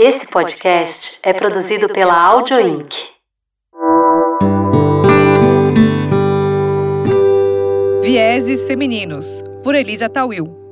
Esse podcast é produzido pela Audio Inc. Vieses Femininos, por Elisa Tawil.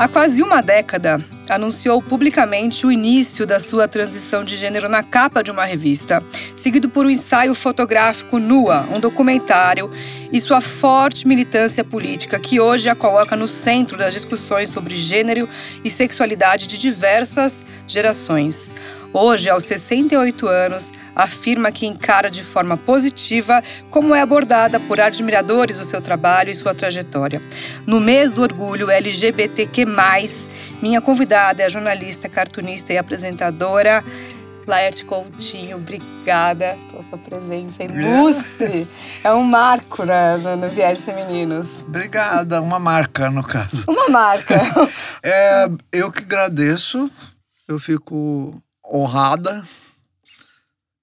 Há quase uma década, anunciou publicamente o início da sua transição de gênero na capa de uma revista, seguido por um ensaio fotográfico nua, um documentário e sua forte militância política, que hoje a coloca no centro das discussões sobre gênero e sexualidade de diversas gerações. Hoje, aos 68 anos, afirma que encara de forma positiva como é abordada por admiradores o seu trabalho e sua trajetória. No mês do orgulho LGBTQ, minha convidada é a jornalista, cartunista e apresentadora. Laerte Coutinho, obrigada pela sua presença ilustre. É um marco né, no, no Viés Femininos. Obrigada, uma marca no caso. Uma marca. é, eu que agradeço, eu fico honrada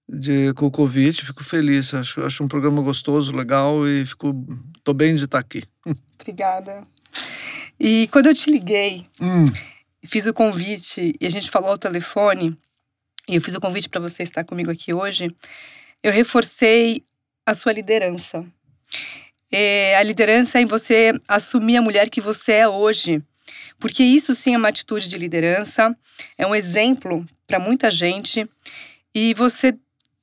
de, com o convite, fico feliz. Acho, acho um programa gostoso, legal e fico, tô bem de estar aqui. Obrigada. E quando eu te liguei, Hum, fiz o convite e a gente falou ao telefone, e eu fiz o convite para você estar comigo aqui hoje, eu reforcei a sua liderança. É, a liderança em você assumir a mulher que você é hoje. Porque isso sim é uma atitude de liderança, é um exemplo para muita gente e você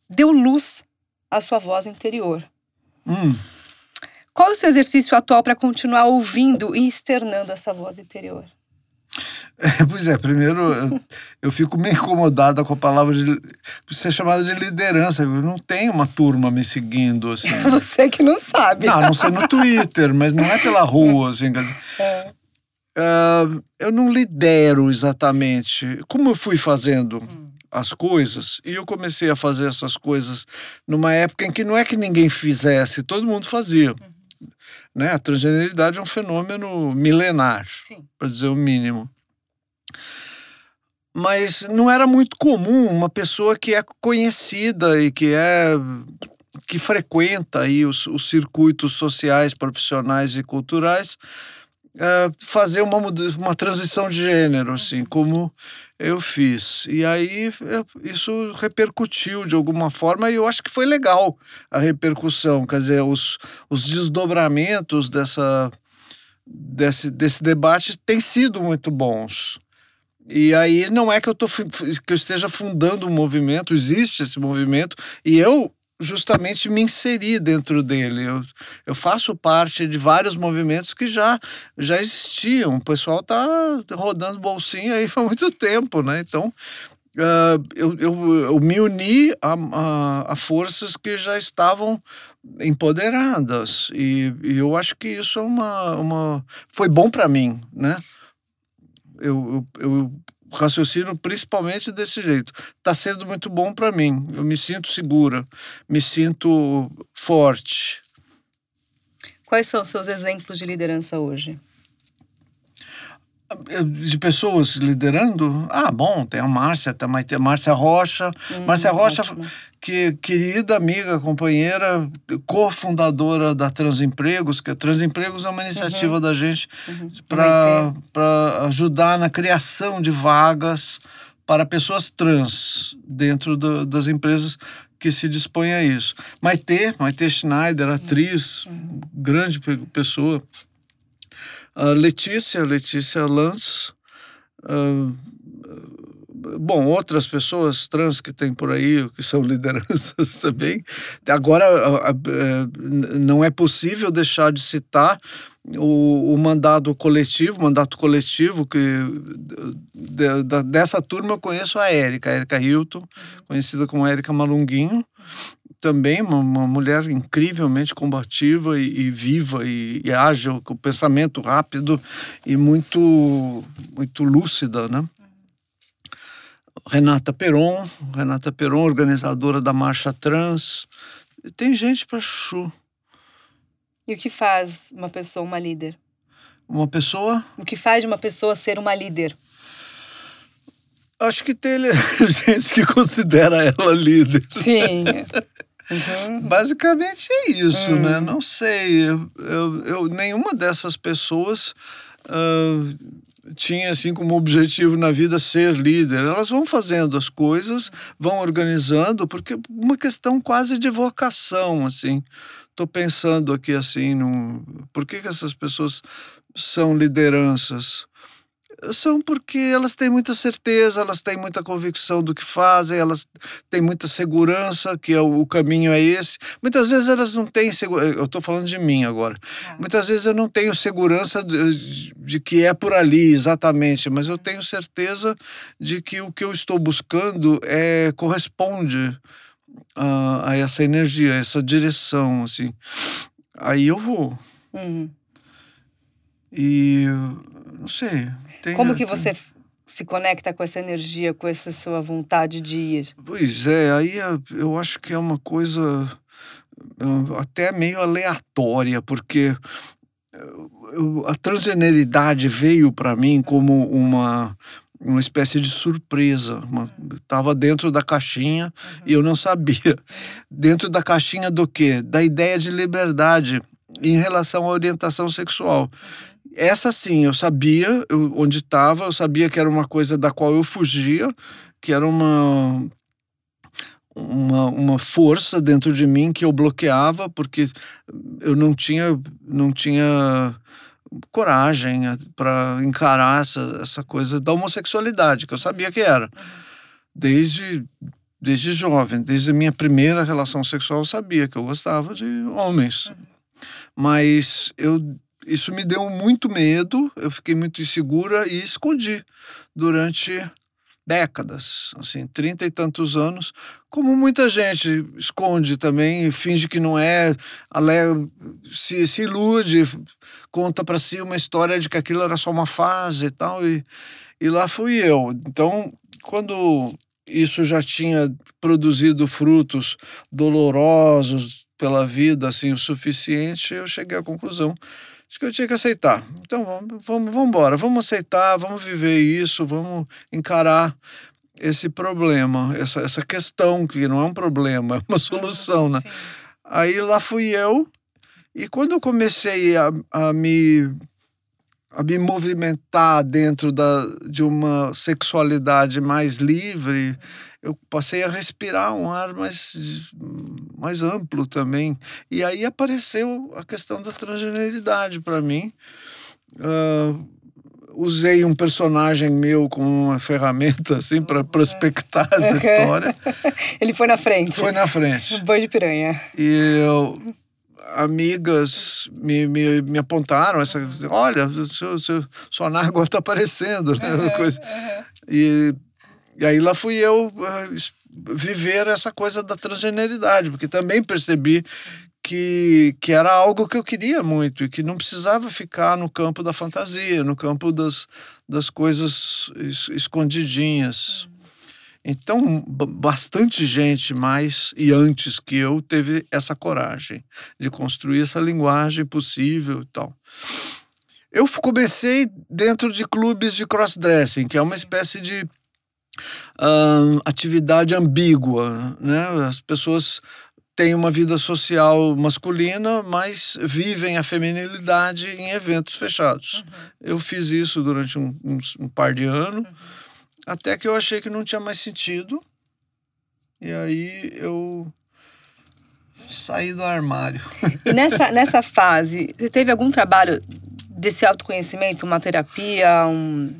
deu luz à sua voz interior. hum. Qual é o seu exercício atual para continuar ouvindo e externando essa voz interior? Pois é, primeiro eu, eu fico meio incomodada com a palavra de ser chamada de liderança. Eu não tenho uma turma me seguindo assim. Você que não sabe. Não, não sei no Twitter, mas não é pela rua, assim. É. ah, eu não lidero exatamente. Como eu fui fazendo as coisas, e eu comecei a fazer essas coisas numa época em que não é que ninguém fizesse, todo mundo fazia. Né? A transgeneridade é um fenômeno milenar, para dizer o mínimo. Mas não era muito comum uma pessoa que é conhecida e que é que frequenta aí os, os circuitos sociais, profissionais e culturais eh, fazer uma, uma transição de gênero, assim, como eu fiz. E aí eu- isso repercutiu de alguma forma e eu acho que foi legal a repercussão, quer dizer, os, os desdobramentos dessa, desse, desse debate têm sido muito bons. E aí não é que eu, tô, que eu esteja fundando um movimento, existe esse movimento, e eu justamente me inseri dentro dele. Eu, eu faço parte de vários movimentos que já, já existiam. O pessoal está rodando bolsinha aí há muito tempo, né? Então, ah, eu, eu, eu me uni a, a, a forças que já estavam empoderadas. E, e eu acho que isso é uma. uma foi bom para mim, né? Eu, eu raciocino principalmente desse jeito. Está sendo muito bom para mim. Eu me sinto segura, me sinto forte. Quais são seus exemplos de liderança hoje? De pessoas liderando? Ah, bom, tem a Márcia, também tem a Márcia Rocha. Márcia Rocha, ótimo. que querida amiga, companheira, cofundadora da Transempregos, que a Transempregos é uma iniciativa da gente para ajudar na criação de vagas para pessoas trans dentro do- das empresas que se dispõem a isso. Maitê, Maitê Schneider, atriz, grande pe- pessoa. A Letícia, Letícia Lanz. ah, bom, outras pessoas trans que tem por aí, que são lideranças também. Agora, eh, não é possível deixar de citar o, o mandato coletivo, mandato coletivo, que de- da- dessa turma eu conheço a Érica, a Érica Hilton, conhecida como Érica Malunguinho, também uma, uma mulher incrivelmente combativa e, e viva e, e ágil, com pensamento rápido e muito, muito lúcida, né? Renata Peron, Renata Peron, organizadora da Marcha Trans. Tem gente para chu. E o que faz uma pessoa uma líder? Uma pessoa, O que faz de uma pessoa ser uma líder? acho que tem gente que considera ela líder. Sim. Uhum. Basicamente é isso, né? Não sei. Eu, eu, eu- nenhuma dessas pessoas ah, tinha assim como objetivo na vida ser líder. Elas vão fazendo as coisas, vão organizando, porque uma questão quase de vocação, assim. Estou pensando aqui assim, no, por que, que essas pessoas são lideranças? São porque elas têm muita certeza, elas têm muita convicção do que fazem, elas têm muita segurança que é o caminho é esse. Muitas vezes elas não têm segurança. Eu estou falando de mim agora. É. Muitas vezes eu não tenho segurança de, de, que é por ali exatamente, mas eu tenho certeza de que o que eu estou buscando é corresponde a, a essa energia, a essa direção, assim. Aí eu vou. Uhum. E não sei. Tem, Como que você se conecta com essa energia, com essa sua vontade de ir? Pois é, aí é, eu acho que é uma coisa é, até meio aleatória, porque a transgeneridade veio para mim como uma uma espécie de surpresa. Estava dentro da caixinha uhum. e eu não sabia. Dentro da caixinha do quê? Da ideia de liberdade em relação à orientação sexual. Essa sim, eu sabia eu, onde estava, eu sabia que era uma coisa da qual eu fugia, que era uma, uma, uma força dentro de mim que eu bloqueava, porque eu não tinha, não tinha coragem para encarar essa, essa coisa da homossexualidade, que eu sabia que era. Desde, desde jovem, desde a minha primeira relação sexual, eu sabia que eu gostava de homens. Mas eu isso me deu muito medo, eu fiquei muito insegura e escondi durante décadas, assim, trinta e tantos anos, como muita gente esconde também, finge que não é, se, se ilude, conta para si uma história de que aquilo era só uma fase e tal, e, e lá fui eu. Então, quando isso já tinha produzido frutos dolorosos pela vida, assim, o suficiente, eu cheguei à conclusão Acho que eu tinha que aceitar. Então vamos, vamos, vamos embora, vamos aceitar, vamos viver isso, vamos encarar esse problema, essa, essa questão, que não é um problema, é uma solução, né? Sim. Aí lá fui eu, e quando eu comecei a, a me a me movimentar dentro da, de uma sexualidade mais livre, eu passei a respirar um ar mais, mais amplo também. E aí apareceu a questão da transgeneridade para mim. Uh, usei um personagem meu como uma ferramenta assim para prospectar essa história. Ele foi na frente. Foi na frente. Boi de piranha. E eu, amigas me, me, me apontaram essa olha seu, seu, sua nágua está aparecendo né? Uhum, coisa. Uhum. E e aí lá fui eu uh, viver essa coisa da transgeneridade, porque também percebi que, que era algo que eu queria muito e que não precisava ficar no campo da fantasia, no campo das, das coisas es, escondidinhas. Então, bastante gente mais e antes que eu teve essa coragem de construir essa linguagem possível e tal. Eu comecei dentro de clubes de crossdressing, que é uma espécie de atividade ambígua, né? As pessoas têm uma vida social masculina, mas vivem a feminilidade em eventos fechados. Uhum. Eu fiz isso durante um, um, um par de anos, uhum. até que eu achei que não tinha mais sentido. E aí eu saí do armário. E nessa, nessa fase, você teve algum trabalho desse autoconhecimento, uma terapia, um,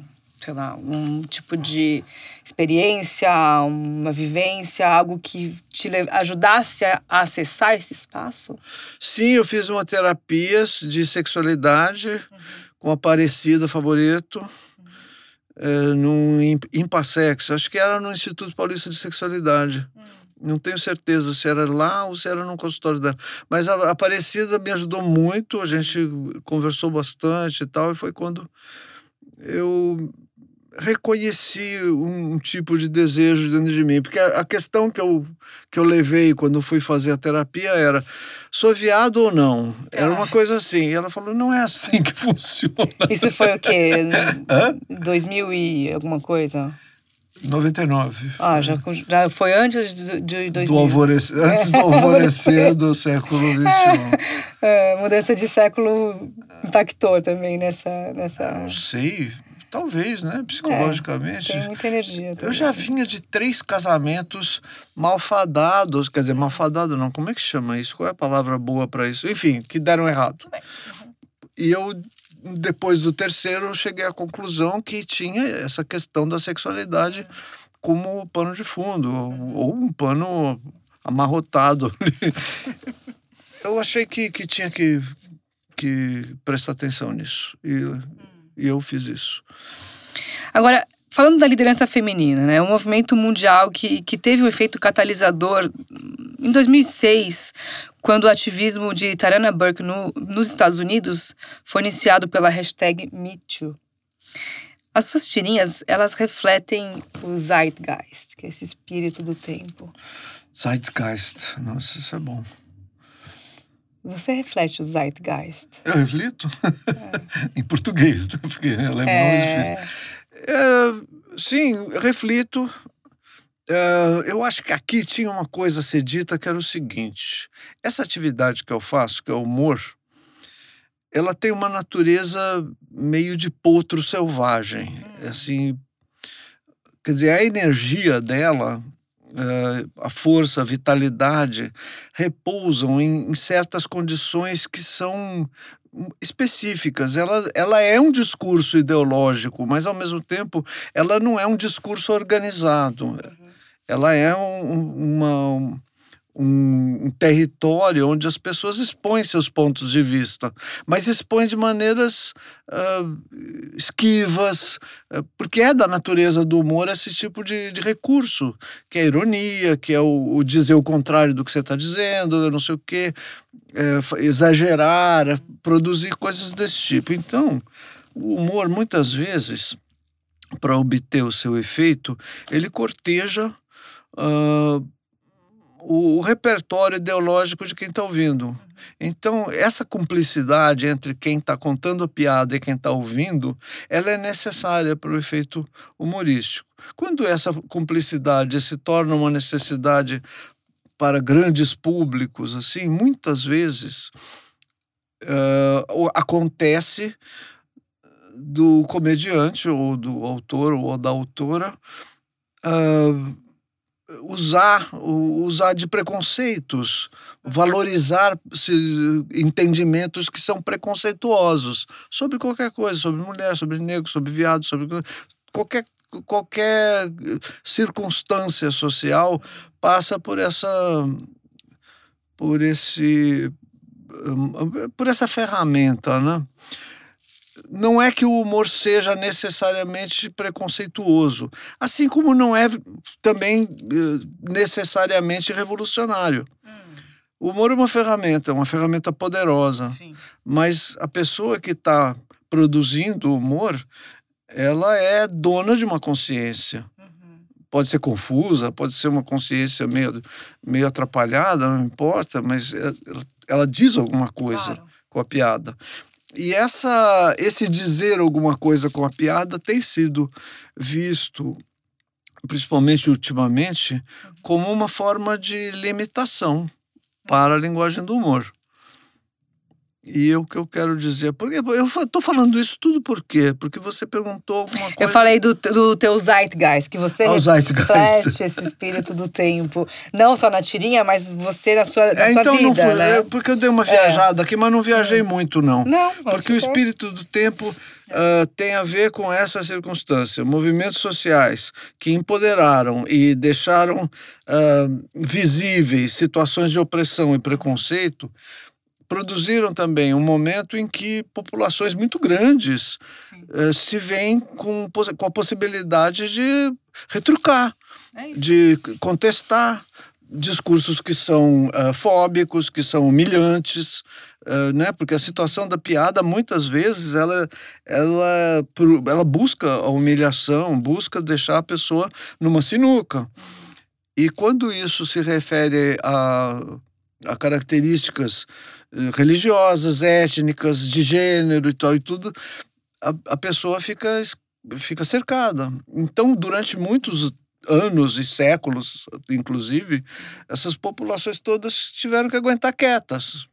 sei lá, um tipo de experiência, uma vivência, algo que te ajudasse a acessar esse espaço? Sim, eu fiz uma terapia de sexualidade uhum. com a Aparecida Favorito. Uhum. É, num Impassex, acho que era no Instituto Paulista de Sexualidade. Uhum. Não tenho certeza se era lá ou se era no consultório dela. Mas a Aparecida me ajudou muito, a gente conversou bastante e tal, e foi quando eu reconheci um, tipo de desejo dentro de mim, porque a, a, questão que eu, que eu levei quando fui fazer a terapia era: sou viado ou não? Era uma ah. coisa assim. E ela falou: não é assim que funciona. Isso foi o quê? Hã? 2000 e alguma coisa? 99. Ah, já, já foi antes de, de 2000. Do alvorecer, antes do alvorecer do século XXI. É, mudança de século impactou também nessa... nessa... não sei talvez, né? Psicologicamente. É, tem muita energia. Eu já vinha de três casamentos malfadados, quer dizer, malfadado não, como é que chama isso? Qual é a palavra boa para isso? Enfim, que deram errado. E eu, depois do terceiro, eu cheguei à conclusão que tinha essa questão da sexualidade como pano de fundo, ou, ou um pano amarrotado ali. eu achei que, que tinha que, que prestar atenção nisso. E, e eu fiz isso. Agora, falando da liderança feminina, né? Um movimento mundial que, que teve um efeito catalisador em 2006, quando o ativismo de Tarana Burke no, nos Estados Unidos foi iniciado pela hashtag MeToo. As suas tirinhas, elas refletem o zeitgeist, que é esse espírito do tempo. Zeitgeist, nossa, isso é bom. Você reflete o zeitgeist. Eu reflito? É. em português, né? porque alemão é, é difícil. É, sim, reflito. É, eu acho que aqui tinha uma coisa a ser dita que era o seguinte: essa atividade que eu faço, que é o humor, ela tem uma natureza meio de potro selvagem. Hum. Assim, quer dizer, a energia dela, a força, a vitalidade, repousam em, certas condições que são específicas. Ela, ela é um discurso ideológico, mas ao mesmo tempo ela não é um discurso organizado. Uhum. Ela é um, uma um, um, território onde as pessoas expõem seus pontos de vista, mas expõem de maneiras uh, esquivas, uh, porque é da natureza do humor esse tipo de, de recurso, que é a ironia, que é o, o dizer o contrário do que você está dizendo, não sei o quê, é, exagerar, produzir coisas desse tipo. Então, o humor, muitas vezes, para obter o seu efeito, ele corteja. Uh, o, o repertório ideológico de quem está ouvindo. Então, essa cumplicidade entre quem está contando a piada e quem está ouvindo, ela é necessária para o efeito humorístico. Quando essa cumplicidade se torna uma necessidade para grandes públicos, assim, muitas vezes uh, acontece do comediante ou do autor ou da autora uh, usar, usar de preconceitos, valorizar entendimentos que são preconceituosos sobre qualquer coisa, sobre mulher, sobre negro, sobre viado, sobre qualquer qualquer circunstância social passa por essa por esse por essa ferramenta, né? Não é que o humor seja necessariamente preconceituoso, assim como não é também eh, necessariamente revolucionário. Hum. O humor é uma ferramenta, uma ferramenta poderosa, Sim. mas a pessoa que está produzindo humor, ela é dona de uma consciência. Uhum. Pode ser confusa, pode ser uma consciência meio, meio atrapalhada, não importa, mas ela, ela diz alguma coisa. Claro com a piada. E essa, esse dizer alguma coisa com a piada tem sido visto, principalmente ultimamente, como uma forma de limitação para a linguagem do humor. E o que eu quero dizer, porque eu estou falando isso tudo por quê? Porque você perguntou alguma coisa. Eu falei do, do teu Zeitgeist, que você reflete esse espírito do tempo, não só na tirinha, mas você na sua, na é, sua então vida, não fui, né? porque eu dei uma é. viajada é. aqui, mas não viajei hum. muito não. Não. Porque o espírito do tempo uh, tem a ver com essa circunstância. Movimentos sociais que empoderaram e deixaram uh, visíveis situações de opressão e preconceito produziram também um momento em que populações muito grandes uh, se veem com, com a possibilidade de retrucar, é de contestar discursos que são uh, fóbicos, que são humilhantes, uh, né? Porque a situação da piada muitas vezes ela, ela, ela busca a humilhação, busca deixar a pessoa numa sinuca. Uhum. E quando isso se refere a, a características eh, religiosas, étnicas, de gênero e tal e tudo, a, a pessoa fica, fica cercada. Então, durante muitos anos e séculos, inclusive, essas populações todas tiveram que aguentar quietas.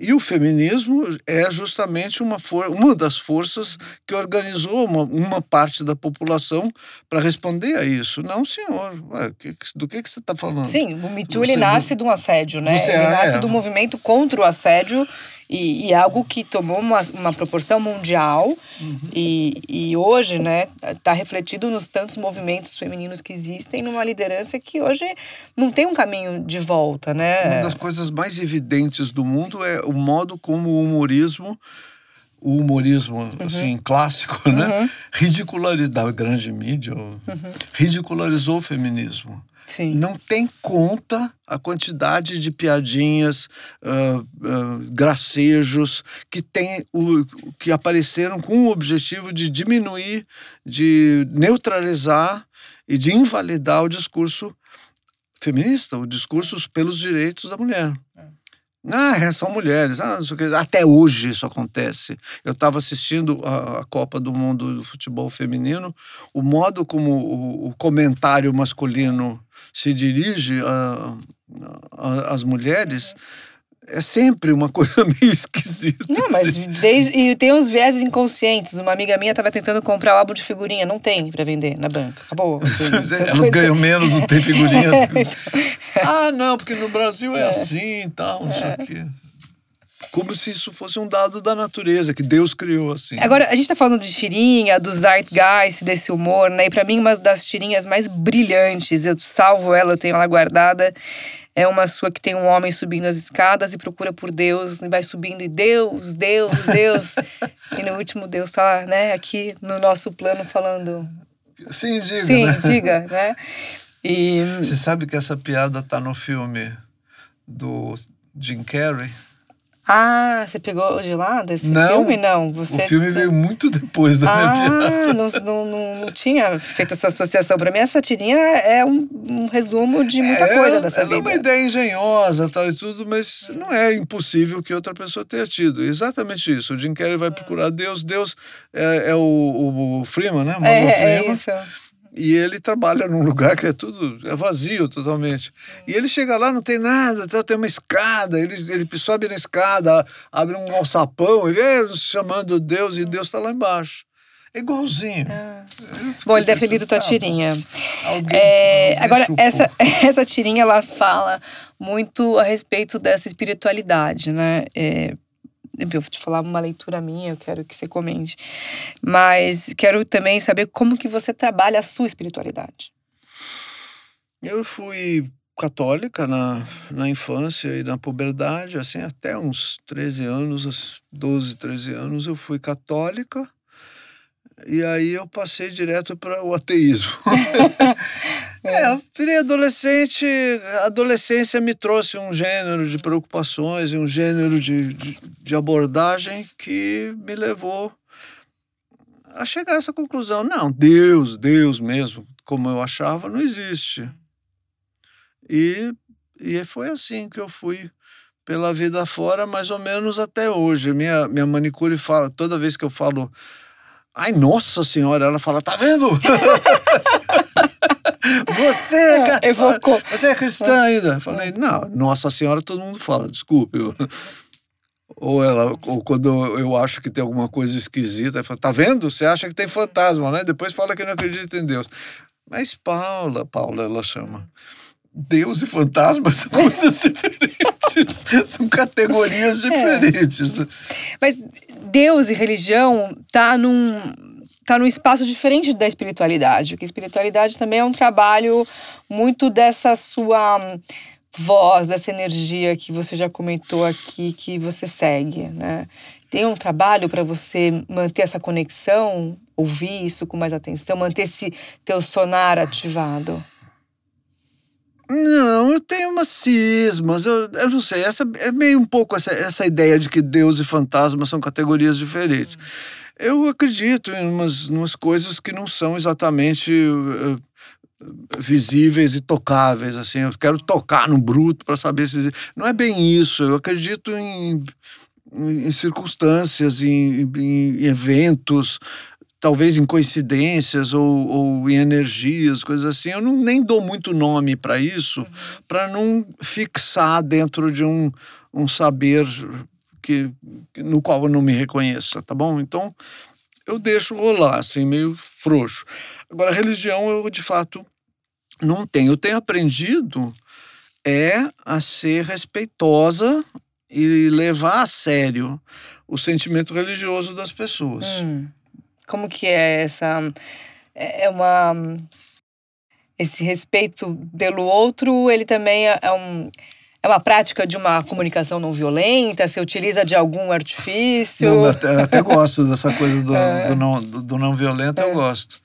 E o feminismo é justamente uma, uma das forças que organizou uma, uma parte da população para responder a isso. Não, senhor. Ué, que, do que, que você está falando? Sim, o Me Too ele nasce do... de um assédio, né? Você ele é, nasce é. do movimento contra o assédio e, e, algo que tomou uma, uma proporção mundial uhum. e, e hoje, né, está refletido nos tantos movimentos femininos que existem numa liderança que hoje não tem um caminho de volta, né? Uma das coisas mais evidentes do mundo é o modo como o humorismo o humorismo uhum. assim clássico, né? Uhum. Ridicularizou da grande mídia, uhum. ridicularizou o feminismo. Sim. Não tem conta a quantidade de piadinhas, uh, uh, gracejos que tem o, que apareceram com o objetivo de diminuir, de neutralizar e de invalidar o discurso feminista, o discurso pelos direitos da mulher. É. Ah, são mulheres. Ah, Até hoje isso acontece. Eu estava assistindo a, Copa do Mundo do Futebol Feminino, o modo como o, o comentário masculino se dirige às mulheres é sempre uma coisa meio esquisita. Não, mas assim. desde, e tem uns viéses inconscientes. Uma amiga minha estava tentando comprar o álbum de figurinha. Não tem para vender na banca. Acabou. Assim, Elas ganham menos, não tem figurinha. É, então... Ah, não, porque no Brasil é, é. assim e tal, não sei o quê. Como se isso fosse um dado da natureza, que Deus criou assim. Agora, a gente tá falando de tirinha, do zeitgeist, desse humor, né? E pra mim, uma das tirinhas mais brilhantes, eu salvo ela, eu tenho ela guardada, é uma sua que tem um homem subindo as escadas e procura por Deus, e vai subindo, e Deus, Deus, Deus. e no último, Deus tá, né, aqui no nosso plano falando. Sim, diga. Sim, né? diga, né? E... Você sabe que essa piada tá no filme do Jim Carrey? Ah, você pegou de lá desse não, filme? Não, você... o filme veio muito depois da ah, minha piada. Não, não, não, não tinha feito essa associação. Para mim, essa tirinha é um, um resumo de muita é, coisa dessa ela vida. é uma ideia engenhosa tal e tudo, mas não é impossível que outra pessoa tenha tido. Exatamente isso. O Jim Carrey vai procurar Deus. Deus é, é o, o, Freeman, né? Morgan é, Freeman. é isso. E ele trabalha num lugar que é tudo é vazio totalmente. E ele chega lá, não tem nada, tem uma escada, ele, ele sobe na escada, abre um alçapão e vê chamando Deus, e Deus está lá embaixo. É igualzinho. Ah. Bom, ele deve ter lido tua tirinha. É, agora, essa, essa tirinha ela fala muito a respeito dessa espiritualidade, né? É, eu vou te falar uma leitura minha, eu quero que você comente. Mas quero também saber como que você trabalha a sua espiritualidade. Eu fui católica na, na infância e na puberdade, assim, até uns 13 anos, 12, 13 anos, eu fui católica. E aí eu passei direto para o ateísmo. é, eu virei adolescente, a adolescência me trouxe um gênero de preocupações e um gênero de, de, de abordagem que me levou a chegar a essa conclusão. Não, Deus, Deus mesmo, como eu achava, não existe. E, e foi assim que eu fui pela vida fora, mais ou menos até hoje. Minha, minha manicure fala, toda vez que eu falo Ai, nossa senhora, ela fala, tá vendo? você, é, cara, você é cristã ainda. Eu falei, não, nossa senhora todo mundo fala, desculpe. Ou ela, ou quando eu acho que tem alguma coisa esquisita, ela fala, tá vendo? Você acha que tem fantasma, né? Depois fala que não acredita em Deus. Mas Paula, Paula ela chama. Deus e fantasma são coisas diferentes, são categorias é. diferentes. É. Mas Deus e religião tá num tá num espaço diferente da espiritualidade, porque espiritualidade também é um trabalho muito dessa sua voz, dessa energia que você já comentou aqui que você segue, né? Tem um trabalho para você manter essa conexão, ouvir isso com mais atenção, manter esse teu sonar ativado. Não, eu tenho umas cismas, eu, eu não sei, essa é meio um pouco essa, essa ideia de que Deus e fantasma são categorias diferentes. Eu acredito em umas, umas coisas que não são exatamente uh, visíveis e tocáveis, assim, eu quero tocar no bruto para saber se... Não é bem isso, eu acredito em, em circunstâncias, em, em eventos, talvez em coincidências ou, ou, em energias, coisas assim. Eu não, nem dou muito nome para isso, para não fixar dentro de um, um saber que, no qual eu não me reconheça, tá bom? Então, eu deixo rolar, assim, meio frouxo. Agora, religião, eu de fato não tenho. Eu tenho aprendido é a ser respeitosa e levar a sério o sentimento religioso das pessoas. Hum. Como que é essa é, é uma esse respeito pelo outro, ele também é, é um é uma prática de uma comunicação não violenta? Você utiliza de algum artifício? Não, eu até, até gosto dessa coisa do, é. do, não, do, do não violento, é. eu gosto.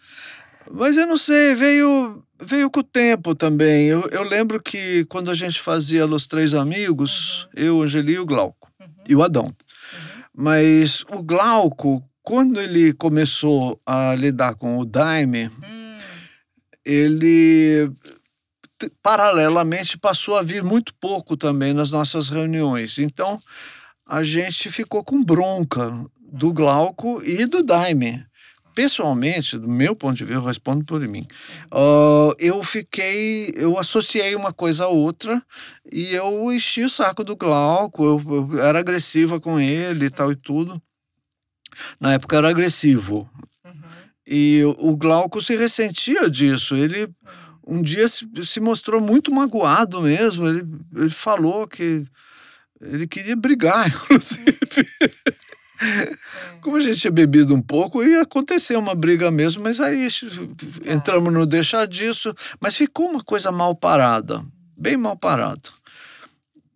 Mas eu não sei, veio veio com o tempo também. Eu, eu lembro que quando a gente fazia Los Três Amigos, uhum. eu, Angeli e o Glauco, uhum. e o Adão. Uhum. Mas o Glauco, quando ele começou a lidar com o Daime, hum. ele paralelamente passou a vir muito pouco também nas nossas reuniões. Então a gente ficou com bronca do Glauco e do Daime pessoalmente, do meu ponto de vista, eu respondo por mim. Uh, eu fiquei, eu associei uma coisa a outra e eu enchi o saco do Glauco, eu, eu era agressiva com ele e tal e tudo. Na época era agressivo. Uhum. E o Glauco se ressentia disso. Ele um dia se, se mostrou muito magoado mesmo. Ele, ele falou que ele queria brigar, inclusive. Como a gente tinha bebido um pouco, ia acontecer uma briga mesmo, mas aí tá. entramos no deixar disso, mas ficou uma coisa mal parada, bem mal parada.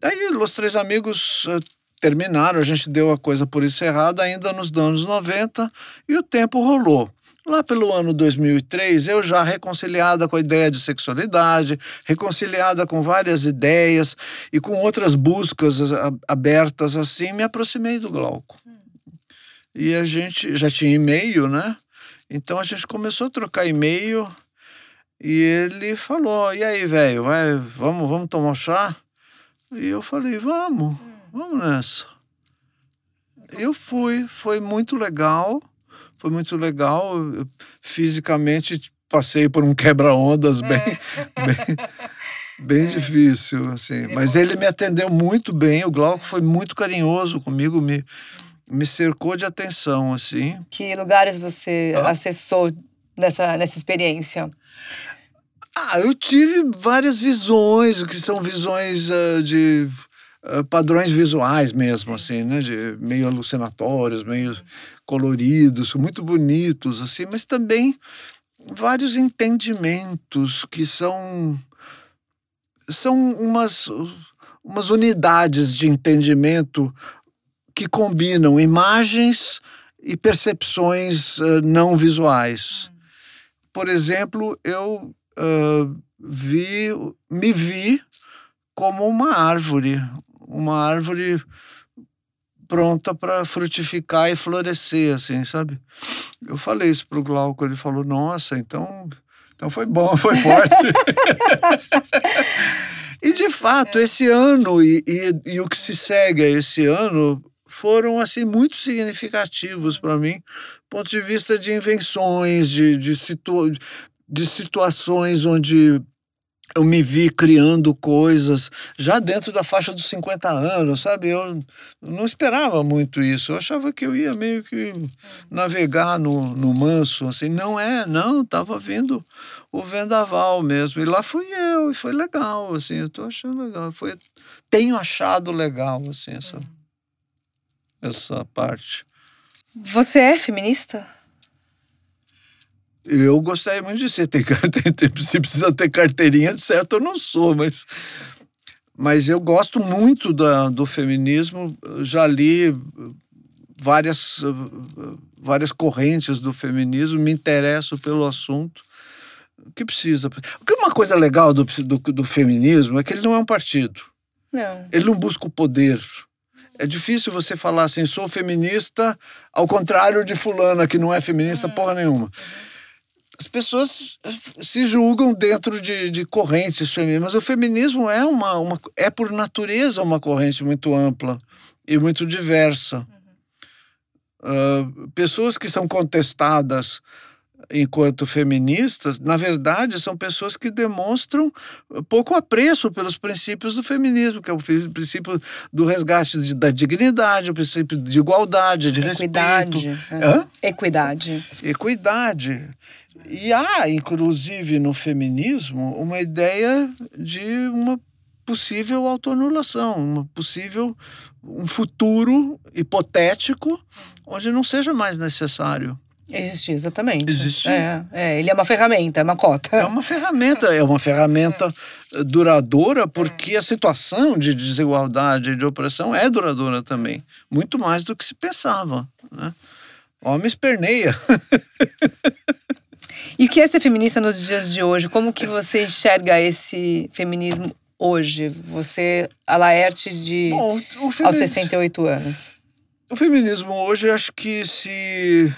Aí os três amigos uh, terminaram, a gente deu a coisa por encerrada ainda nos anos 90 e o tempo rolou. Lá pelo ano 2003, eu já reconciliada com a ideia de sexualidade, reconciliada com várias ideias e com outras buscas abertas assim, me aproximei do Glauco. E a gente já tinha e-mail, né? Então a gente começou a trocar e-mail e ele falou: "E aí, velho, vai, vamos, vamos tomar um chá?" E eu falei: "Vamos, vamos nessa." Eu fui, foi muito legal, foi muito legal. Eu, fisicamente passei por um quebra-ondas bem, é. bem, bem é. difícil, assim. Mas ele me atendeu muito bem. O Glauco foi muito carinhoso comigo, me me cercou de atenção, assim. Que lugares você ah. acessou nessa, nessa experiência? Ah, eu tive várias visões, que são visões uh, de uh, padrões visuais mesmo, Sim. assim, né? De meio alucinatórios, meio coloridos, muito bonitos, assim, mas também vários entendimentos que são são umas umas unidades de entendimento que combinam imagens e percepções uh, não visuais. Por exemplo, eu uh, vi, me vi como uma árvore, uma árvore pronta para frutificar e florescer, assim, sabe? Eu falei isso pro Glauco, ele falou: "Nossa, então, então foi bom, foi forte". e de fato, é. esse ano e, e, e, o que se segue a esse ano foram assim muito significativos para mim, do ponto de vista de invenções, de, de, situ, de situações onde eu me vi criando coisas já dentro da faixa dos 50 anos, sabe? Eu não esperava muito isso. Eu achava que eu ia meio que navegar no, no manso, assim. Não é, não, estava vindo o vendaval mesmo. E lá fui eu, e foi legal, assim. Eu tô achando legal. Foi, tenho achado legal, assim, essa essa parte. Você é feminista? Eu gostaria muito de ser. Tem, tem, se precisa ter carteirinha, certo eu não sou, mas, mas eu gosto muito da, do feminismo. Já li várias, várias correntes do feminismo, me interesso pelo assunto. O que precisa? Porque uma coisa legal do, do, do feminismo é que ele não é um partido. Não. Ele não busca o poder é difícil você falar assim, sou feminista, ao contrário de fulana que não é feminista uhum. porra nenhuma. As pessoas eh, se julgam dentro de, de correntes femininas, mas o feminismo é uma, uma é por natureza uma corrente muito ampla e muito diversa. Uhum. Uh, pessoas que são contestadas enquanto feministas, na verdade, são pessoas que demonstram pouco apreço pelos princípios do feminismo, que é o princípio do resgate de, da dignidade, o princípio de igualdade, de Equidade. respeito. Hã? Equidade. Equidade. E há, inclusive, no feminismo, uma ideia de uma possível autoanulação, uma possível um futuro hipotético onde não seja mais necessário Existir, exatamente. Existir. É, é, ele é uma ferramenta, é uma cota. É uma ferramenta, é uma ferramenta duradoura, porque a situação de desigualdade e de opressão é duradoura também, muito mais do que se pensava. Né? Homens perneia. E o que é ser feminista nos dias de hoje? Como que você enxerga esse feminismo hoje? Você, a Laerte de Bom, aos feminismo, 68 anos. o feminismo hoje, acho que se.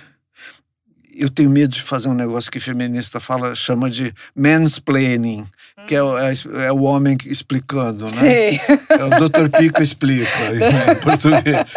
Eu tenho medo de fazer um negócio que feminista fala, chama de mansplaining, que é, o- é, é o homem explicando, né? Sei. É o Dr. Pica explica em português.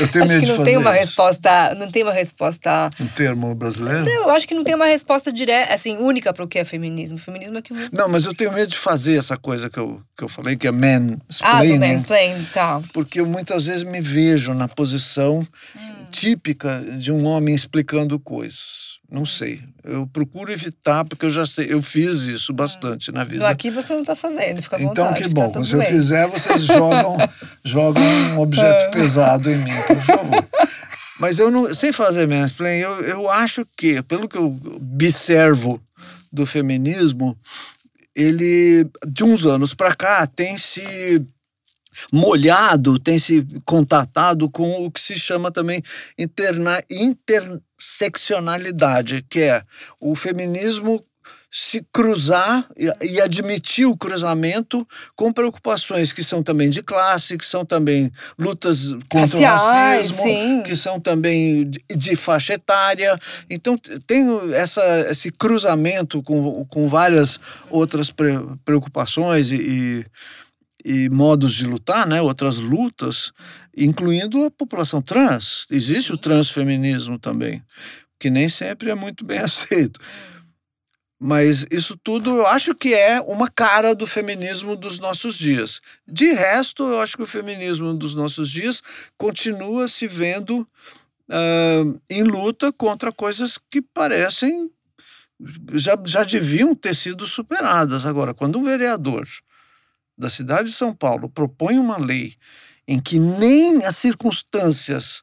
Eu tenho Acho medo que de não fazer tem uma isso. resposta, não tem uma resposta. Um termo brasileiro? Eu acho que não tem uma resposta direta, assim, única para o que é feminismo. Feminismo é que você. Não, mas eu tenho medo de fazer essa coisa que eu, que eu falei, que é ah, do mansplaining. mansplain, tá. porque eu muitas vezes me vejo na posição Hum. Típica de um homem explicando coisas. Não sei. Eu procuro evitar, porque eu já sei, eu fiz isso bastante na vida. Então aqui você não tá fazendo, fica à Então, vontade. que tá bom. tudo Se eu bem. fizer, vocês jogam, jogam um objeto pesado em mim, por favor. Mas eu não, sem fazer mansplaining, eu, eu acho que, pelo que eu observo do feminismo, ele, de uns anos para cá, tem se molhado, tem se contatado com o que se chama também interna, interseccionalidade, que é o feminismo se cruzar e, admitir o cruzamento com preocupações que são também de classe, que são também lutas contra Raciais, o racismo, sim. que são também de, de faixa etária. Então tem essa, esse cruzamento com, com várias outras pre- preocupações e, e e modos de lutar, né? outras lutas, incluindo a população trans. Existe o transfeminismo também, que nem sempre é muito bem aceito. Mas isso tudo eu acho que é uma cara do feminismo dos nossos dias. De resto, eu acho que o feminismo dos nossos dias continua se vendo ah, em luta contra coisas que parecem já, já deviam ter sido superadas. Agora, quando um vereador da cidade de São Paulo propõe uma lei em que nem as circunstâncias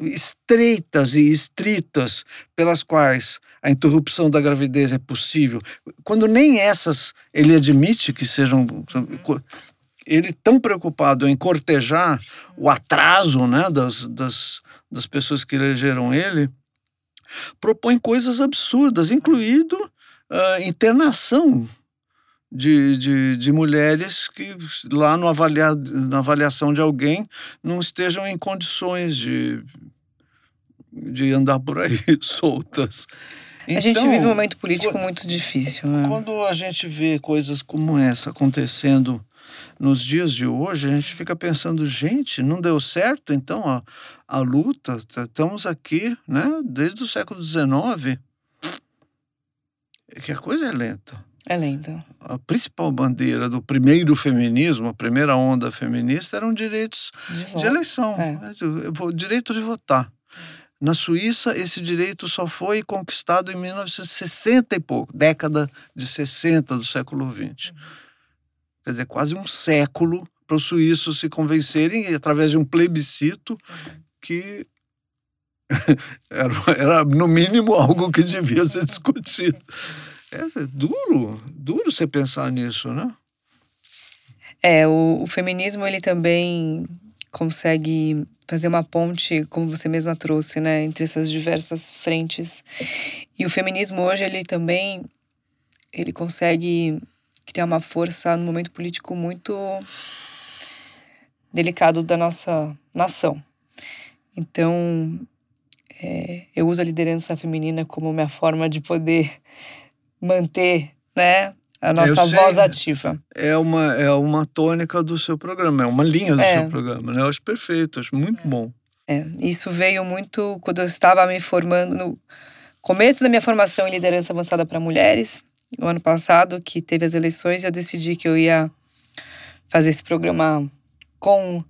estreitas e estritas pelas quais a interrupção da gravidez é possível, quando nem essas ele admite que sejam ele tão preocupado em cortejar o atraso né, das, das, das pessoas que elegeram ele, propõe coisas absurdas, incluindo a internação de, de, de mulheres que lá no avalia, na avaliação de alguém não estejam em condições de, de andar por aí soltas. a gente Então, vive um momento político quando- muito difícil, né? Quando a gente vê coisas como essa acontecendo nos dias de hoje, a gente fica pensando, gente, não deu certo então a, a luta? Estamos aqui, né, desde o século XIX. É Que a coisa é lenta. É lento. A principal bandeira do primeiro feminismo, a primeira onda feminista, eram direitos De de eleição, É. né, direito de votar. Na Suíça, esse direito só foi conquistado em 1960 e pouco, década de 60 do século XX. Quer dizer, quase um século para os suíços se convencerem, através de um plebiscito, que era, era, no mínimo, algo que devia ser discutido. É duro, duro você pensar nisso, né? É, o, o feminismo ele também consegue fazer uma ponte, como você mesma trouxe, né, entre essas diversas frentes. E o feminismo hoje ele também ele consegue criar uma força no momento político muito delicado da nossa nação. Então, é, eu uso a liderança feminina como minha forma de poder manter, né, a nossa sei. voz ativa. é uma, é uma tônica do seu programa, é uma linha do É. seu programa. Né? Eu acho perfeito, acho muito bom. É, isso veio muito quando eu estava me formando no começo da minha formação em liderança avançada para mulheres, o ano passado, que teve as eleições, eu decidi que eu ia fazer esse programa com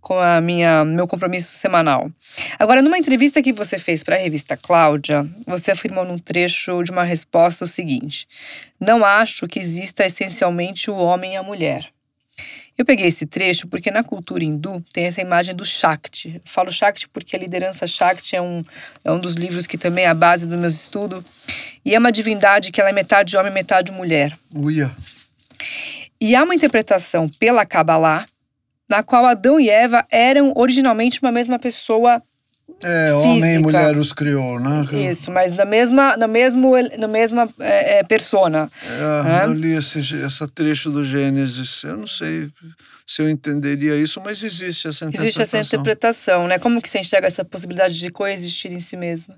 com a minha meu compromisso semanal. Agora, numa entrevista que você fez para a revista Cláudia, você afirmou num trecho de uma resposta o seguinte: "Não acho que exista essencialmente o homem e a mulher. Eu peguei esse trecho porque na cultura hindu tem essa imagem do Shakti. Eu falo Shakti porque a liderança Shakti é um, é um dos livros que também é a base do meu estudo. E é uma divindade que ela é metade homem, metade mulher. Uia. E há uma interpretação pela Kabbalah na qual Adão e Eva eram originalmente uma mesma pessoa é, homem e mulher os criou, né? Isso, mas na mesma, na mesmo, na mesma é, é, persona. É? Eu li esse, esse trecho do Gênesis. Eu não sei se eu entenderia isso, mas existe essa interpretação. Existe essa interpretação, né? Como que você enxerga essa possibilidade de coexistir em si mesma?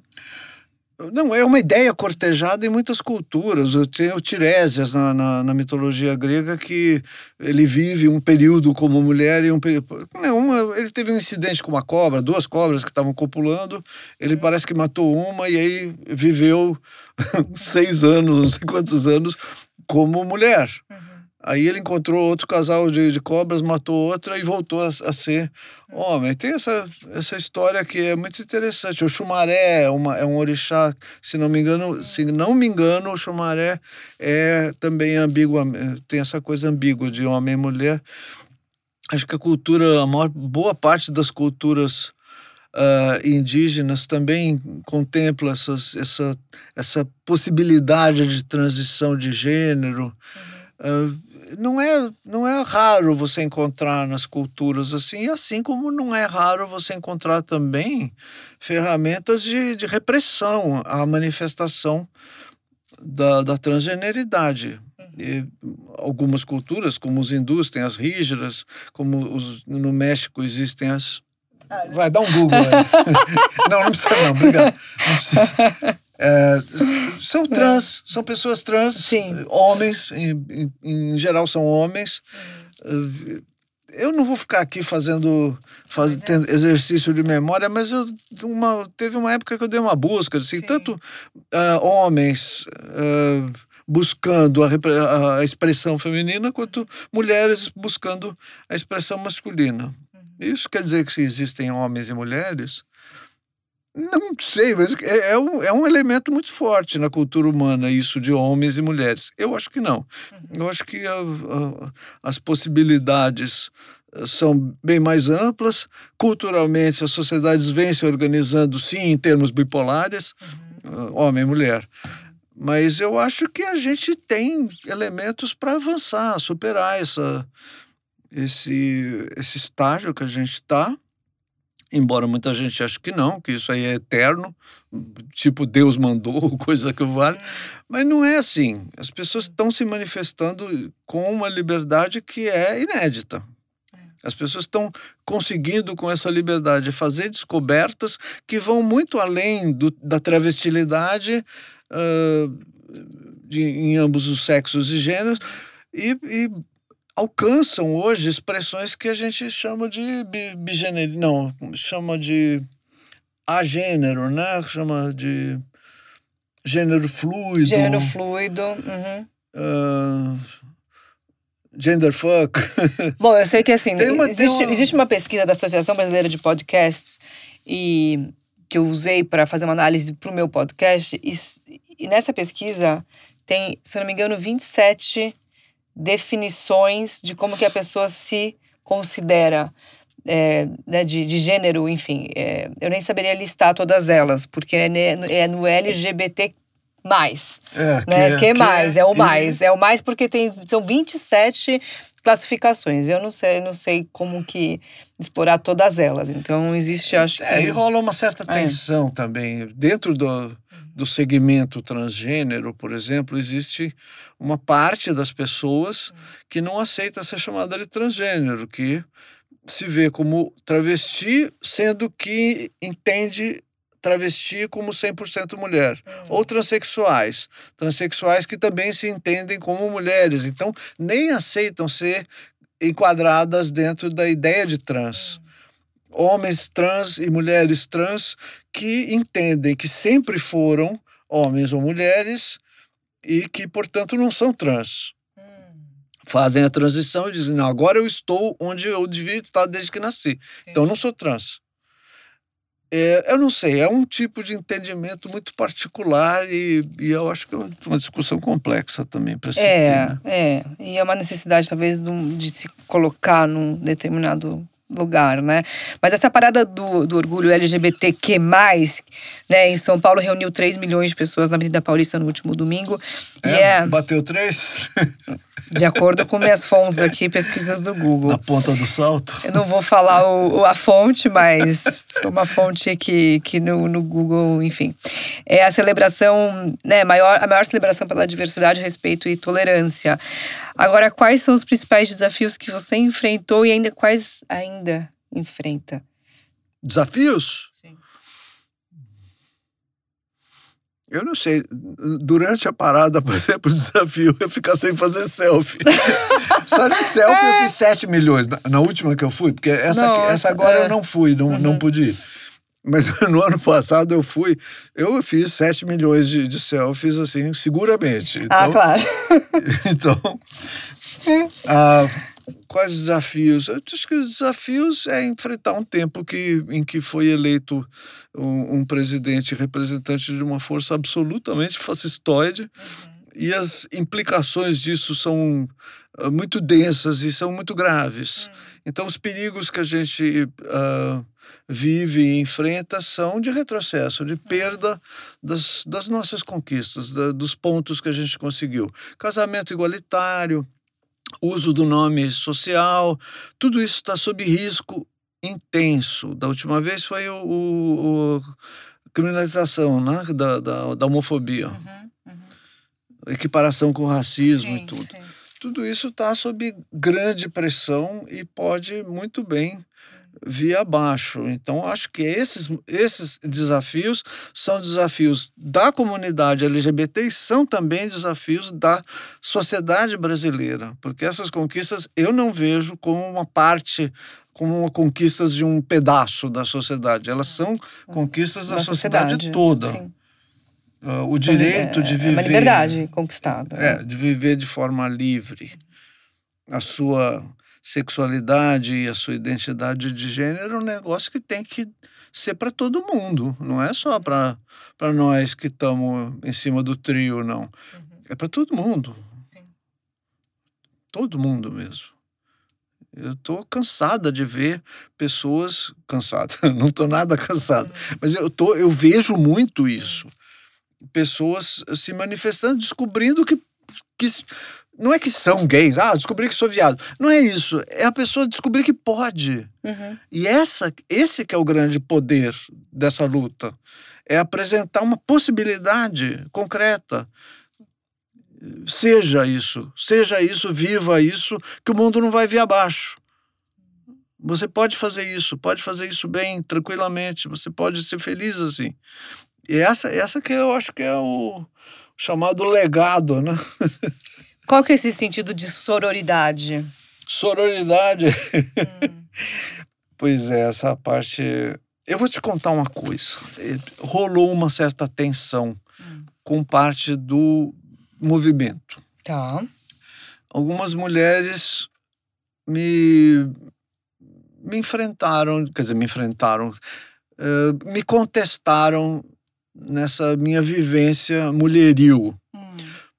Não, é uma ideia cortejada em muitas culturas. Tem o Tiresias na, na, na, mitologia grega que ele vive um período como mulher e um período. Não, ele teve um incidente com uma cobra, duas cobras que estavam copulando. Ele parece que matou uma e aí viveu seis anos, não sei quantos anos, como mulher. Uhum. Aí ele encontrou outro casal de, de cobras, matou outra e voltou a, a, ser homem. Tem essa, essa história que é muito interessante. O Xumaré é, uma, é um orixá, se não me engano, se não me engano, o Xumaré é também ambíguo, tem essa coisa ambígua de homem e mulher. Acho que a cultura, a maior, boa parte das culturas uh, indígenas também contempla essas, essa, essa possibilidade de transição de gênero. Uhum. Uh, não é, não é raro você encontrar nas culturas assim, assim como não é raro você encontrar também ferramentas de, de repressão à manifestação da, da transgeneridade. E algumas culturas, como os hindus, têm as rígidas, como os, no México existem as. Vai, dá um Google. não, não precisa, não, obrigado. Não precisa. É, são trans, são pessoas trans, Sim. homens, em, em, geral são homens. Eu não vou ficar aqui fazendo, faz, é. exercício de memória, mas eu, uma, teve uma época que eu dei uma busca, assim, Sim. tanto uh, homens uh, buscando a, a, expressão feminina, quanto mulheres buscando a expressão masculina. Uhum. Isso quer dizer que existem homens e mulheres? Não sei, mas é, é, um, é um elemento muito forte na cultura humana, isso de homens e mulheres. Eu acho que não. Uhum. Eu acho que a, a, as possibilidades eh, são bem mais amplas. Culturalmente, as sociedades vêm se organizando, sim, em termos bipolares, uhum. uh, homem e mulher. Mas eu acho que a gente tem elementos para avançar, superar essa, esse, esse estágio que a gente está embora muita gente ache que não, que isso aí é eterno, tipo Deus mandou, coisa que vale, mas não é assim. As pessoas estão se manifestando com uma liberdade que é inédita. As pessoas estão conseguindo, com essa liberdade, fazer descobertas que vão muito além do, da travestilidade uh, de, em ambos os sexos e gêneros e, e alcançam hoje expressões que a gente chama de bigênero, não, chama de agênero, né? Chama de gênero fluido. Gênero fluido. Uhum. Uh, gender fuck. Bom, eu sei que assim, uma, existe, uma... existe uma pesquisa da Associação Brasileira de Podcasts e que eu usei para fazer uma análise para o meu podcast. E, e nessa pesquisa tem, se não me engano, 27 definições de como que a pessoa se considera. É, né, de, de gênero, enfim, é, eu nem saberia listar todas elas, porque é, é no LGBT mais. É, né? que, que, é mais, é o mais. É o mais porque tem, são 27 classificações. Eu não sei, não sei como que explorar todas elas. Então existe, acho é, que. E rola uma certa é. tensão também. Dentro do, do segmento transgênero, por exemplo, existe uma parte das pessoas que não aceita ser chamada de transgênero, que se vê como travesti, sendo que entende travesti como 100% mulher. Uhum. Ou transexuais. Transexuais que também se entendem como mulheres. Então, nem aceitam ser enquadradas dentro da ideia de trans. Uhum. Homens trans e mulheres trans que entendem que sempre foram homens ou mulheres e que, portanto, não são trans. Hum. Fazem a transição e dizem: não, agora eu estou onde eu devia estar desde que nasci. Então, eu não sou trans. É, eu não sei, é um tipo de entendimento muito particular e, e eu acho que é uma discussão complexa também para se é, ter. Né? É, e é uma necessidade talvez de, de se colocar num determinado lugar, né? Mas essa parada do, do orgulho LGBTQ+, né, em São Paulo reuniu 3 milhões de pessoas na Avenida Paulista no último domingo. É, e é, bateu 3? De acordo com minhas fontes aqui, pesquisas do Google. Na ponta do salto? Eu não vou falar o, a fonte, mas uma fonte que, que no, no Google, enfim. É a celebração, né, maior, a maior celebração pela diversidade, respeito e tolerância. Agora, quais são os principais desafios que você enfrentou e ainda quais ainda enfrenta? Desafios? Sim. Eu não sei. Durante a parada, por exemplo, o desafio é ficar sem fazer selfie. Só de selfie é. eu fiz 7 milhões. Na, na, última que eu fui, porque essa, Nossa, essa agora é. eu não fui, não, uhum. não pude ir. Mas no ano passado eu fui, eu fiz 7 milhões de, de selfies, assim, seguramente. Ah, então, ah, claro. então, ah, quais desafios? Eu acho que os desafios é enfrentar um tempo que, em que foi eleito um, um presidente representante de uma força absolutamente fascistoide. Uhum. E as implicações disso são ah, muito densas e são muito graves. Uhum. Então, os perigos que a gente uh, vive e enfrenta são de retrocesso, de perda das, das nossas conquistas, da, dos pontos que a gente conseguiu. Casamento igualitário, uso do nome social, tudo isso está sob risco intenso. Da última vez foi o, o, o criminalização né, da, da, da homofobia, uhum, uhum. equiparação com o racismo sim, e tudo. Sim. Tudo isso está sob grande pressão e pode muito bem via abaixo. Então, acho que esses, esses desafios são desafios da comunidade LGBT e são também desafios da sociedade brasileira, porque essas conquistas eu não vejo como uma parte como uma conquistas de um pedaço da sociedade. Elas são conquistas da, da sociedade, sociedade, toda. Uh, o direito é, de viver. É uma liberdade conquistada. É, de viver de forma livre. A sua sexualidade e a sua identidade de gênero é um negócio que tem que ser para todo mundo, não é só para nós que estamos em cima do trio, não. Uhum. É para todo mundo. Sim. Todo mundo mesmo. Eu estou cansada de ver pessoas cansadas. Não estou nada cansada, uhum. mas eu tô, eu vejo muito isso. Pessoas se manifestando, descobrindo que, que não é que são gays, ah, descobri que sou viado. Não é isso. É a pessoa descobrir que pode. Uhum. E essa, esse que é o grande poder dessa luta. É apresentar uma possibilidade concreta. Seja isso, seja isso, viva isso, que o mundo não vai vir abaixo. Você pode fazer isso, pode fazer isso bem, tranquilamente, você pode ser feliz assim. E essa, essa que eu acho que é o chamado legado, né? Qual que é esse sentido de sororidade? Sororidade? Hum. pois é, essa parte. Eu vou te contar uma coisa. Rolou uma certa tensão hum. com parte do movimento. Tá. Algumas mulheres me, me enfrentaram, quer dizer, me enfrentaram, uh, me contestaram nessa minha vivência mulheril.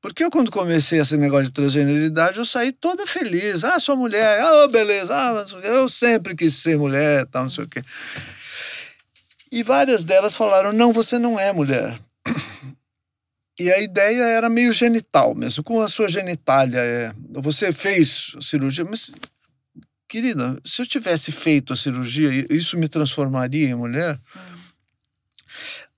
Porque eu, quando comecei esse negócio de transgeneridade, eu saí toda feliz. Ah, sou mulher. Ah, beleza. Ah, eu sempre quis ser mulher, tal, não sei o quê. E várias delas falaram: não, você não é mulher. E a ideia era meio genital mesmo, com a sua genitália. É, você fez cirurgia, mas, querida, se eu tivesse feito a cirurgia, isso me transformaria em mulher? Hum.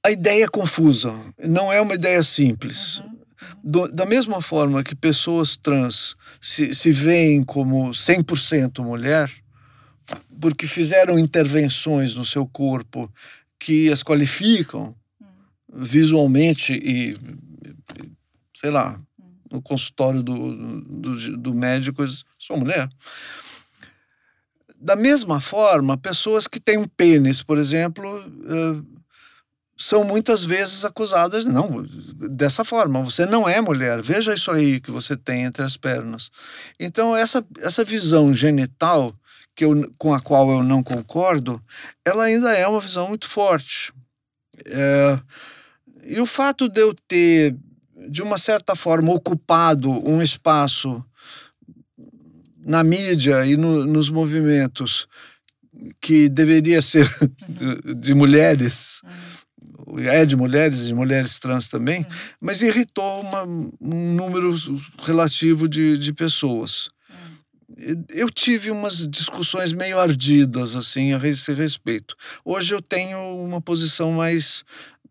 A ideia é confusa, não é uma ideia simples. Uhum. Do, da mesma forma que pessoas trans se, se veem como 100% mulher, porque fizeram intervenções no seu corpo que as qualificam visualmente e, sei lá, no consultório do, do, do médico, sou mulher. da mesma forma, pessoas que têm um pênis, por exemplo, uh, são muitas vezes acusadas, não, dessa forma, você não é mulher, veja isso aí que você tem entre as pernas. Então, essa, essa visão genital que eu, com a qual eu não concordo, ela ainda é uma visão muito forte. É, e o fato de eu ter, de uma certa forma, ocupado um espaço na mídia e no, nos movimentos que deveria ser de, de mulheres, é de mulheres e de mulheres trans também, uhum. mas irritou uma, um número relativo de, de pessoas. Uhum. Eu tive umas discussões meio ardidas assim a esse respeito. Hoje eu tenho uma posição mais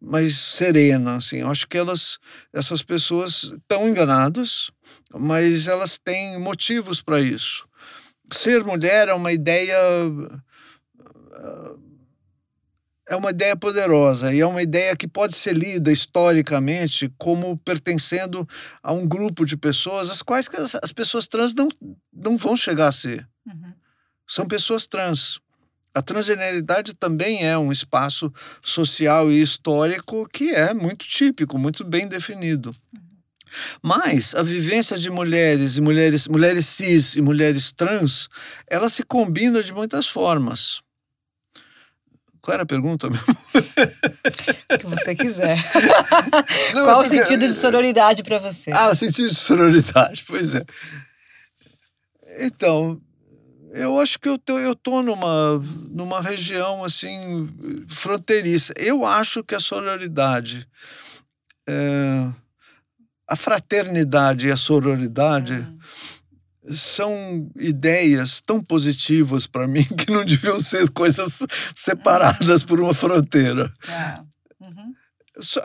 mais serena, assim. Eu acho que elas, essas pessoas estão enganadas, mas elas têm motivos para isso. Ser mulher é uma ideia é uma ideia poderosa e é uma ideia que pode ser lida historicamente como pertencendo a um grupo de pessoas as quais as, as pessoas trans não, não vão chegar a ser. Uhum. São pessoas trans. A transgeneridade também é um espaço social e histórico que é muito típico, muito bem definido. Uhum. Mas a vivência de mulheres e mulheres, mulheres cis e mulheres trans, ela se combina de muitas formas. Qual era a pergunta mesmo? O que você quiser. Não, Qual porque... o sentido de sororidade para você? Ah, o sentido de sororidade, pois é. Então, eu acho que eu tô, eu tô numa, numa região assim fronteiriça. Eu acho que a sororidade, é, a fraternidade e a sororidade hum são ideias tão positivas para mim que não deviam ser coisas separadas por uma fronteira. É. Uhum.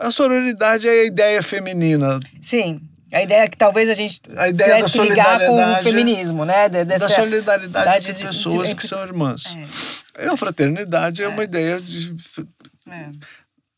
A sororidade é a ideia feminina. Sim. A ideia é que talvez a gente a ideia da que ligar com o feminismo, né? Dessa da solidariedade de, pessoas de, de, que são irmãs. É, é a fraternidade é, é uma ideia de. É.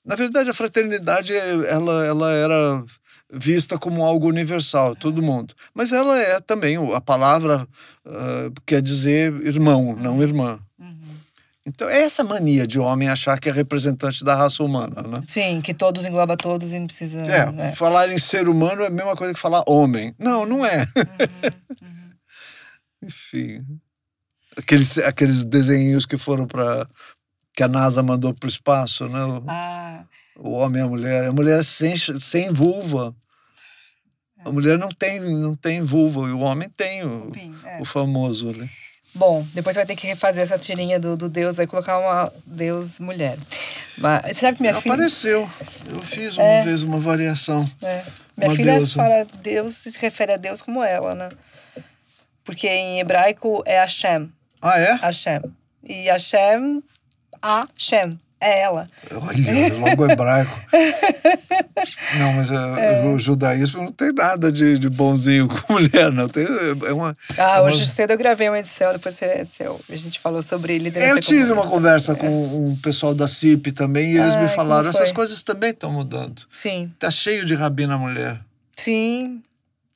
Na verdade, a fraternidade ela, ela era vista como algo universal, todo mundo. Mas ela é também, a palavra uh, quer dizer irmão, não irmã. Uhum. Então, é essa mania de homem achar que é representante da raça humana, né? Sim, que todos engloba todos e não precisa... É, é. falar em ser humano é a mesma coisa que falar homem. Não, não é. Uhum, uhum. Enfim. Aqueles, aqueles desenhos que foram para que a NASA mandou para o espaço, né? O, ah. o homem e a mulher. A mulher sem, sem vulva. A mulher não tem, não tem vulva, e o homem tem o, é. o famoso, né? Bom, depois vai ter que refazer essa tirinha do, do Deus, aí colocar uma Deus mulher. Mas sabe que minha filha. Apareceu. Eu fiz uma é. vez uma variação. É. Minha uma filha deusa. fala Deus se refere a Deus como ela, né? Porque em hebraico é Hashem. Ah, é? Hashem. E Hashem, Hashem. É ela. Olha, logo hebraico. não, mas é, é. o judaísmo não tem nada de, de bonzinho com mulher, não. Tem, é uma, ah, é uma... hoje cedo eu gravei uma edição, depois você, você, a gente falou sobre liderança. Eu tive uma conversa com um pessoal da CIP também e eles ah, me falaram: essas coisas também estão mudando. Sim. Tá cheio de rabina mulher. Sim,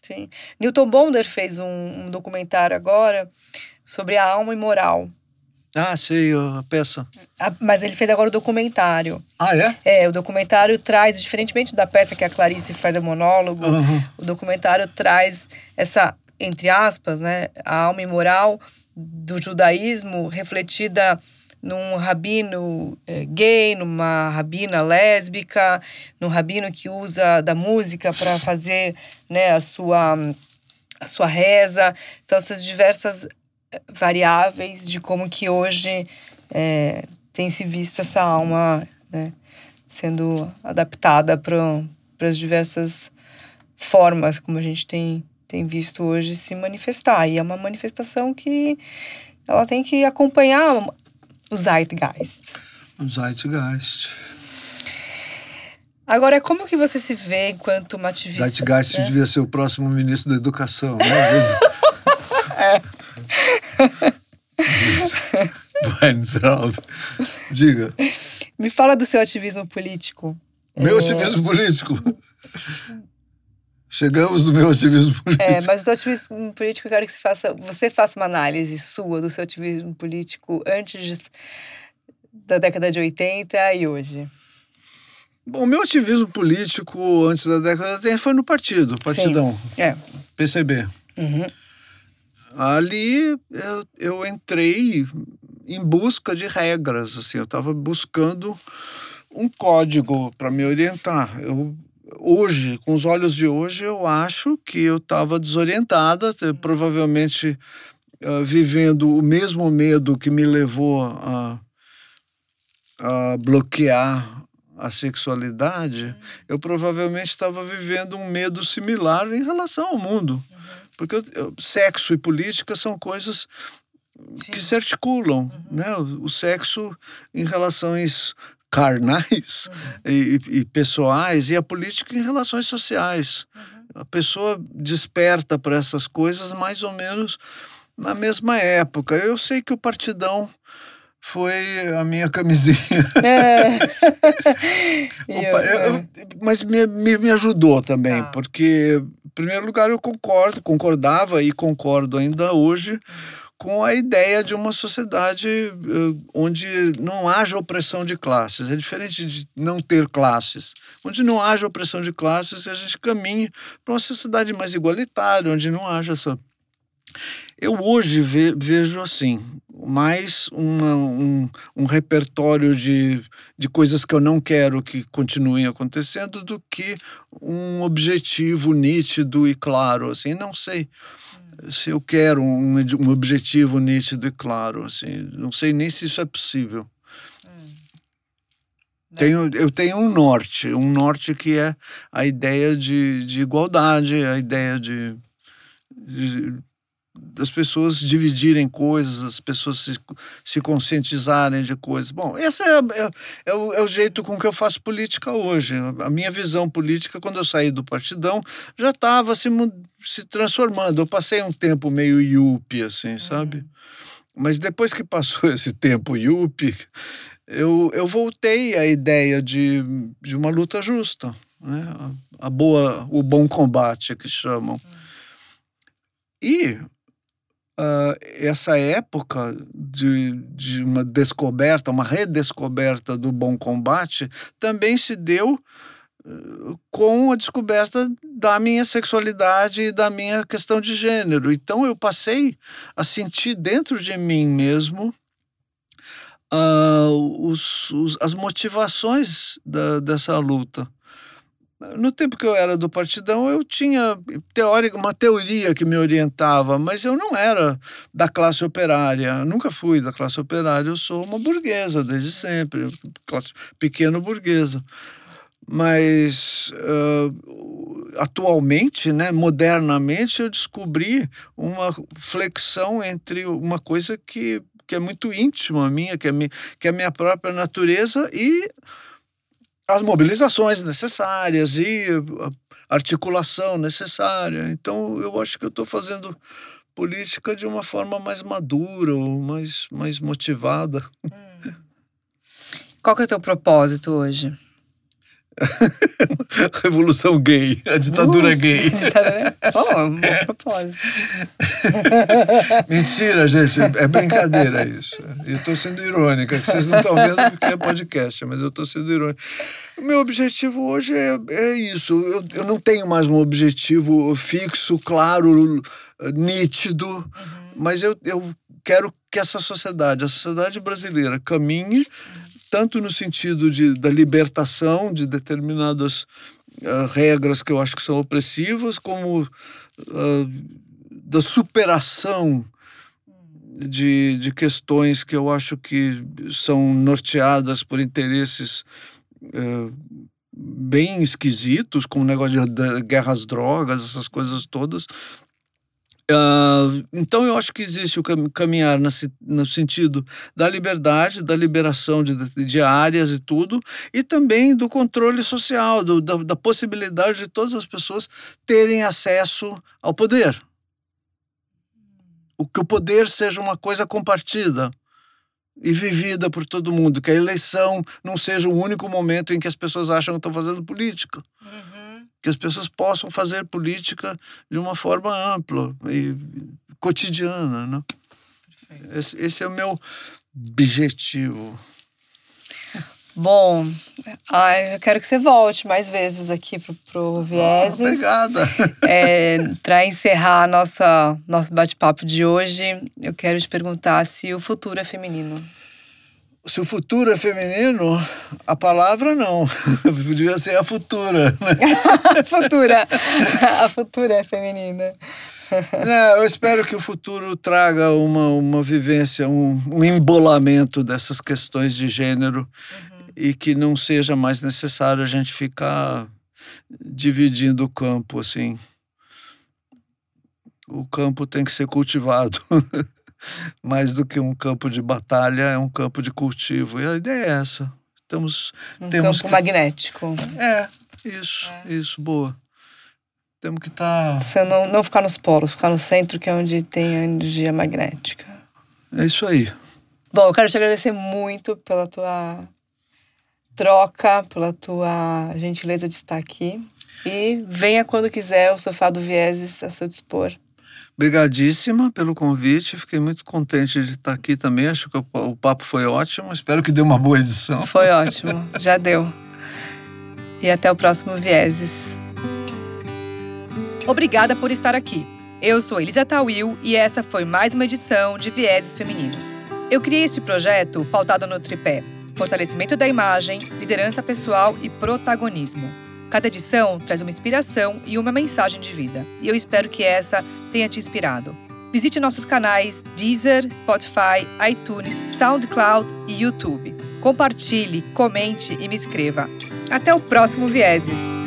sim. Newton Bonder fez um, um documentário agora sobre a alma imoral. Ah, sei, a peça. Ah, mas ele fez agora o documentário. Ah, é? É, o documentário traz, diferentemente da peça que a Clarice faz o monólogo, uhum. o documentário traz essa, entre aspas, né, a alma imoral do judaísmo refletida num rabino é, gay, numa rabina lésbica, num rabino que usa da música para fazer né, a, sua, a sua reza. Então, essas diversas variáveis de como que hoje é, tem se visto essa alma né, sendo adaptada para as diversas formas como a gente tem, tem visto hoje se manifestar. E é uma manifestação que ela tem que acompanhar o zeitgeist. O zeitgeist. Agora, como que você se vê enquanto uma ativista? Zeitgeist né? devia ser o próximo ministro da Educação, né? é. Vai, miserável. Diga. Me fala do seu ativismo político. Meu é... ativismo político? Chegamos no meu ativismo político. É, mas do ativismo político eu quero que você faça, você faça uma análise sua do seu ativismo político antes da década de 80 e hoje. Bom, o meu ativismo político antes da década de 80 foi no partido, partidão. Sim. É. PCB. Uhum. Ali eu, eu entrei em busca de regras, assim, eu estava buscando um código para me orientar. Eu hoje, com os olhos de hoje, eu acho que eu estava desorientada, provavelmente uh, vivendo o mesmo medo que me levou a, a bloquear a sexualidade, eu provavelmente estava vivendo um medo similar em relação ao mundo. Porque sexo e política são coisas Sim. que se articulam, uhum. né? O sexo em relações carnais uhum. e, e, pessoais e a política em relações sociais. Uhum. A pessoa desperta para essas coisas mais ou menos na mesma época. Eu sei que o partidão foi a minha camisinha. É. Eu, eu, mas me, me, me, ajudou também, ah. porque, em primeiro lugar, eu concordo, concordava e concordo ainda hoje. Com a ideia de uma sociedade uh, onde não haja opressão de classes. É diferente de não ter classes. Onde não haja opressão de classes, a gente caminha para uma sociedade mais igualitária, onde não haja essa. Eu hoje ve vejo assim, mais uma, um, um repertório de, de coisas que eu não quero que continuem acontecendo do que um objetivo nítido e claro. Assim, não sei se eu quero um, um objetivo nítido e claro, assim, não sei nem se isso é possível. Hum. Tenho, eu tenho um norte, um norte que é a ideia de, de igualdade, a ideia de, de das pessoas dividirem coisas, as pessoas se, se conscientizarem de coisas. Bom, esse é, é, é, o, é, o, jeito com que eu faço política hoje. A minha visão política, quando eu saí do partidão, já estava se, se transformando. Eu passei um tempo meio yuppie, assim, uhum. sabe? Mas depois que passou esse tempo yuppie, eu, eu voltei à ideia de, de uma luta justa, né? a, a boa, o bom combate que chamam. Uhum. E uh, essa época de, de uma descoberta, uma redescoberta do bom combate, também se deu com a descoberta da minha sexualidade e da minha questão de gênero. Então eu passei a sentir dentro de mim mesmo uh, os, os, as motivações da, dessa luta. No tempo que eu era do Partidão, eu tinha teórica, uma teoria que me orientava, mas eu não era da classe operária. Nunca fui da classe operária, eu sou uma burguesa desde sempre, classe pequeno burguesa. Mas uh, atualmente, né, modernamente, eu descobri uma flexão entre uma coisa que, que é muito íntima minha, que é, mi, que é a minha própria natureza, e as mobilizações necessárias e a articulação necessária. Então, eu acho que eu estou fazendo política de uma forma mais madura, mais, mais motivada. Hum. Qual que é o teu propósito hoje? Revolução gay, a ditadura uh, gay. Ditadura... Oh, um bom propósito. Mentira, gente, é brincadeira isso. Eu estou sendo irônica, que vocês não estão vendo porque é podcast, mas eu estou sendo irônica. O meu objetivo hoje é, é isso. Eu, eu não tenho mais um objetivo fixo, claro, nítido, uhum. mas eu, eu quero que essa sociedade, a sociedade brasileira, caminhe. Uhum tanto no sentido de, da libertação de determinadas uh, regras que eu acho que são opressivas, como uh, da superação de, de questões que eu acho que são norteadas por interesses uh, bem esquisitos, como o negócio de, de guerra às drogas, essas coisas todas, Uh, então eu acho que existe o caminhar no sentido da liberdade, da liberação de, de áreas e tudo, e também do controle social, do, da, da possibilidade de todas as pessoas terem acesso ao poder. O que o poder seja uma coisa compartida e vivida por todo mundo, que a eleição não seja o único momento em que as pessoas acham que estão fazendo política. Uhum que as pessoas possam fazer política de uma forma ampla e cotidiana. Né? Esse, esse é o meu objetivo. Bom, ai, eu quero que você volte mais vezes aqui pro, pro Vieses. Oh, obrigada. É, Para encerrar nossa, nosso bate-papo de hoje, eu quero te perguntar se o futuro é feminino. Se o futuro é feminino, a palavra não. Podia ser a futura. Né? futura. A futura é feminina. Não, eu espero que o futuro traga uma, uma vivência, um, um embolamento dessas questões de gênero uhum. e que não seja mais necessário a gente ficar dividindo o campo assim. O campo tem que ser cultivado. Mais do que um campo de batalha, é um campo de cultivo. E a ideia é essa. Estamos, um temos campo que... magnético. É, isso, é. isso, boa. Temos que estar. Tá... Você não, não ficar nos polos, ficar no centro, que é onde tem a energia magnética. É isso aí. Bom, eu quero te agradecer muito pela tua troca, pela tua gentileza de estar aqui. E venha quando quiser, o sofá do Vieses a seu dispor. Obrigadíssima pelo convite. Fiquei muito contente de estar aqui também. Acho que o papo foi ótimo. Espero que dê uma boa edição. Foi ótimo, já deu. E até o próximo Vieses. Obrigada por estar aqui. Eu sou Elisa Tawil e essa foi mais uma edição de Vieses Femininos. Eu criei este projeto pautado no tripé: fortalecimento da imagem, liderança pessoal e protagonismo. Cada edição traz uma inspiração e uma mensagem de vida, e eu espero que essa tenha te inspirado. Visite nossos canais Deezer, Spotify, iTunes, SoundCloud e YouTube. Compartilhe, comente e me escreva. Até o próximo Vieses!